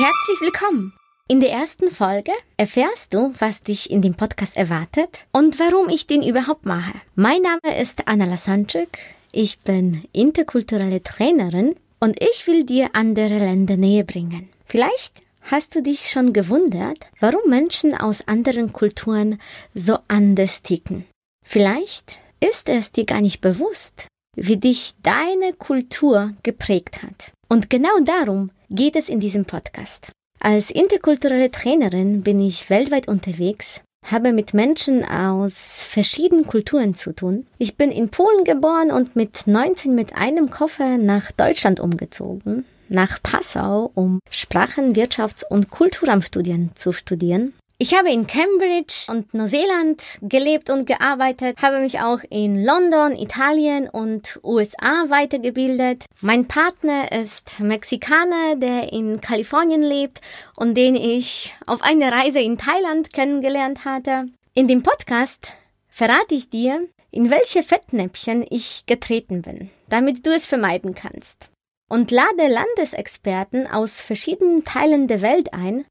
Herzlich willkommen! In der ersten Folge erfährst du, was dich in dem Podcast erwartet und warum ich den überhaupt mache. Mein Name ist Anna Lasanczyk, ich bin interkulturelle Trainerin und ich will dir andere Länder näher bringen. Vielleicht hast du dich schon gewundert, warum Menschen aus anderen Kulturen so anders ticken. Vielleicht ist es dir gar nicht bewusst, wie dich deine Kultur geprägt hat. Und genau darum geht es in diesem Podcast. Als interkulturelle Trainerin bin ich weltweit unterwegs, habe mit Menschen aus verschiedenen Kulturen zu tun. Ich bin in Polen geboren und mit 19 mit einem Koffer nach Deutschland umgezogen, nach Passau, um Sprachen-, Wirtschafts- und Kulturamtsstudien zu studieren. Ich habe in Cambridge und Neuseeland gelebt und gearbeitet, habe mich auch in London, Italien und USA weitergebildet. Mein Partner ist Mexikaner, der in Kalifornien lebt und den ich auf einer Reise in Thailand kennengelernt hatte. In dem Podcast verrate ich dir, in welche Fettnäpfchen ich getreten bin, damit du es vermeiden kannst. Und lade Landesexperten aus verschiedenen Teilen der Welt ein,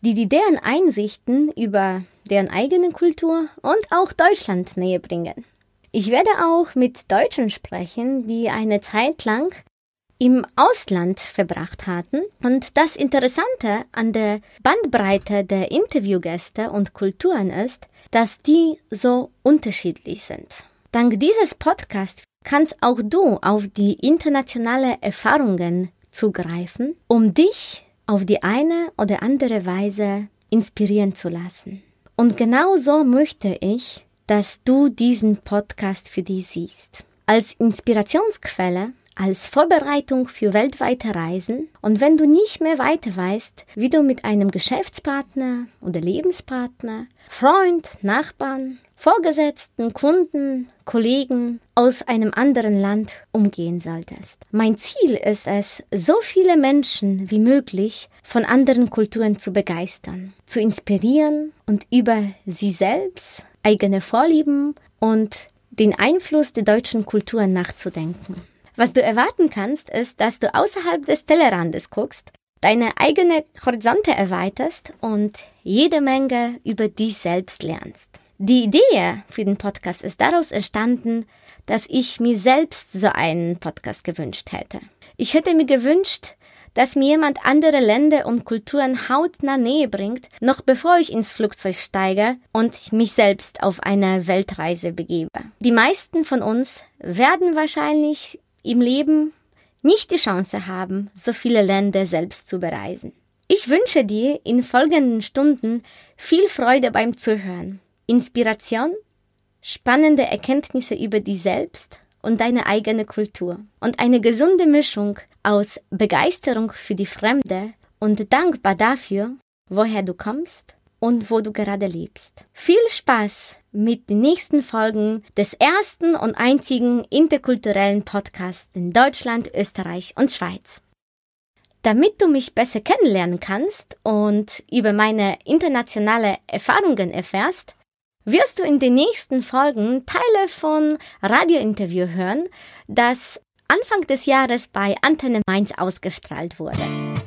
die die deren Einsichten über deren eigene Kultur und auch Deutschland näher bringen. Ich werde auch mit Deutschen sprechen, die eine Zeit lang im Ausland verbracht hatten. Und das Interessante an der Bandbreite der Interviewgäste und Kulturen ist, dass die so unterschiedlich sind. Dank dieses Podcasts kannst auch du auf die internationale Erfahrungen zugreifen, um dich auf die eine oder andere Weise inspirieren zu lassen. Und genau so möchte ich, dass du diesen Podcast für dich siehst. Als Inspirationsquelle, als Vorbereitung für weltweite Reisen und wenn du nicht mehr weiter weißt, wie du mit einem Geschäftspartner oder Lebenspartner, Freund, Nachbarn, Vorgesetzten, Kunden, Kollegen aus einem anderen Land umgehen solltest. Mein Ziel ist es, so viele Menschen wie möglich von anderen Kulturen zu begeistern, zu inspirieren und über sie selbst, eigene Vorlieben und den Einfluss der deutschen Kultur nachzudenken. Was du erwarten kannst, ist, dass du außerhalb des Tellerrandes guckst, deine eigene Horizonte erweiterst und jede Menge über dich selbst lernst. Die Idee für den Podcast ist daraus entstanden, dass ich mir selbst so einen Podcast gewünscht hätte. Ich hätte mir gewünscht, dass mir jemand andere Länder und Kulturen hautnah näher bringt, noch bevor ich ins Flugzeug steige und mich selbst auf eine Weltreise begebe. Die meisten von uns werden wahrscheinlich im Leben nicht die Chance haben, so viele Länder selbst zu bereisen. Ich wünsche dir in folgenden Stunden viel Freude beim Zuhören. Inspiration, spannende Erkenntnisse über dich selbst und deine eigene Kultur und eine gesunde Mischung aus Begeisterung für die Fremde und dankbar dafür, woher du kommst und wo du gerade lebst. Viel Spaß mit den nächsten Folgen des ersten und einzigen interkulturellen Podcasts in Deutschland, Österreich und Schweiz. Damit du mich besser kennenlernen kannst und über meine internationale Erfahrungen erfährst, wirst du in den nächsten Folgen Teile von Radiointerview hören, das Anfang des Jahres bei Antenne Mainz ausgestrahlt wurde.